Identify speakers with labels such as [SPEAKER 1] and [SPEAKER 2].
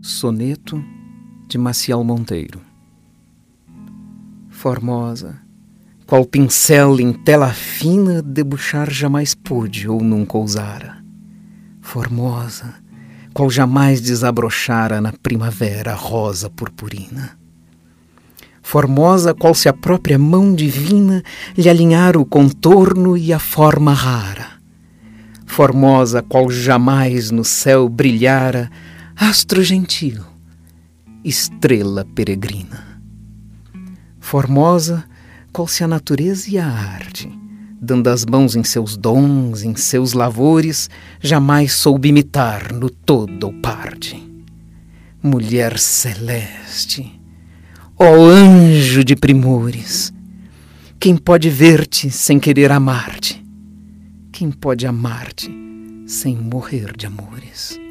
[SPEAKER 1] Soneto de Maciel Monteiro Formosa, qual pincel em tela fina debuxar jamais pôde ou nunca ousara. Formosa, qual jamais desabrochara na primavera rosa purpurina. Formosa, qual se a própria mão divina lhe alinhara o contorno e a forma rara. Formosa, qual jamais no céu brilhara astro gentil, estrela peregrina. Formosa, qual se a natureza e a arte, dando as mãos em seus dons, em seus lavores, jamais soube imitar no todo ou parte. Mulher celeste, ó anjo de primores, quem pode ver-te sem querer amar-te? Quem pode amar-te sem morrer de amores?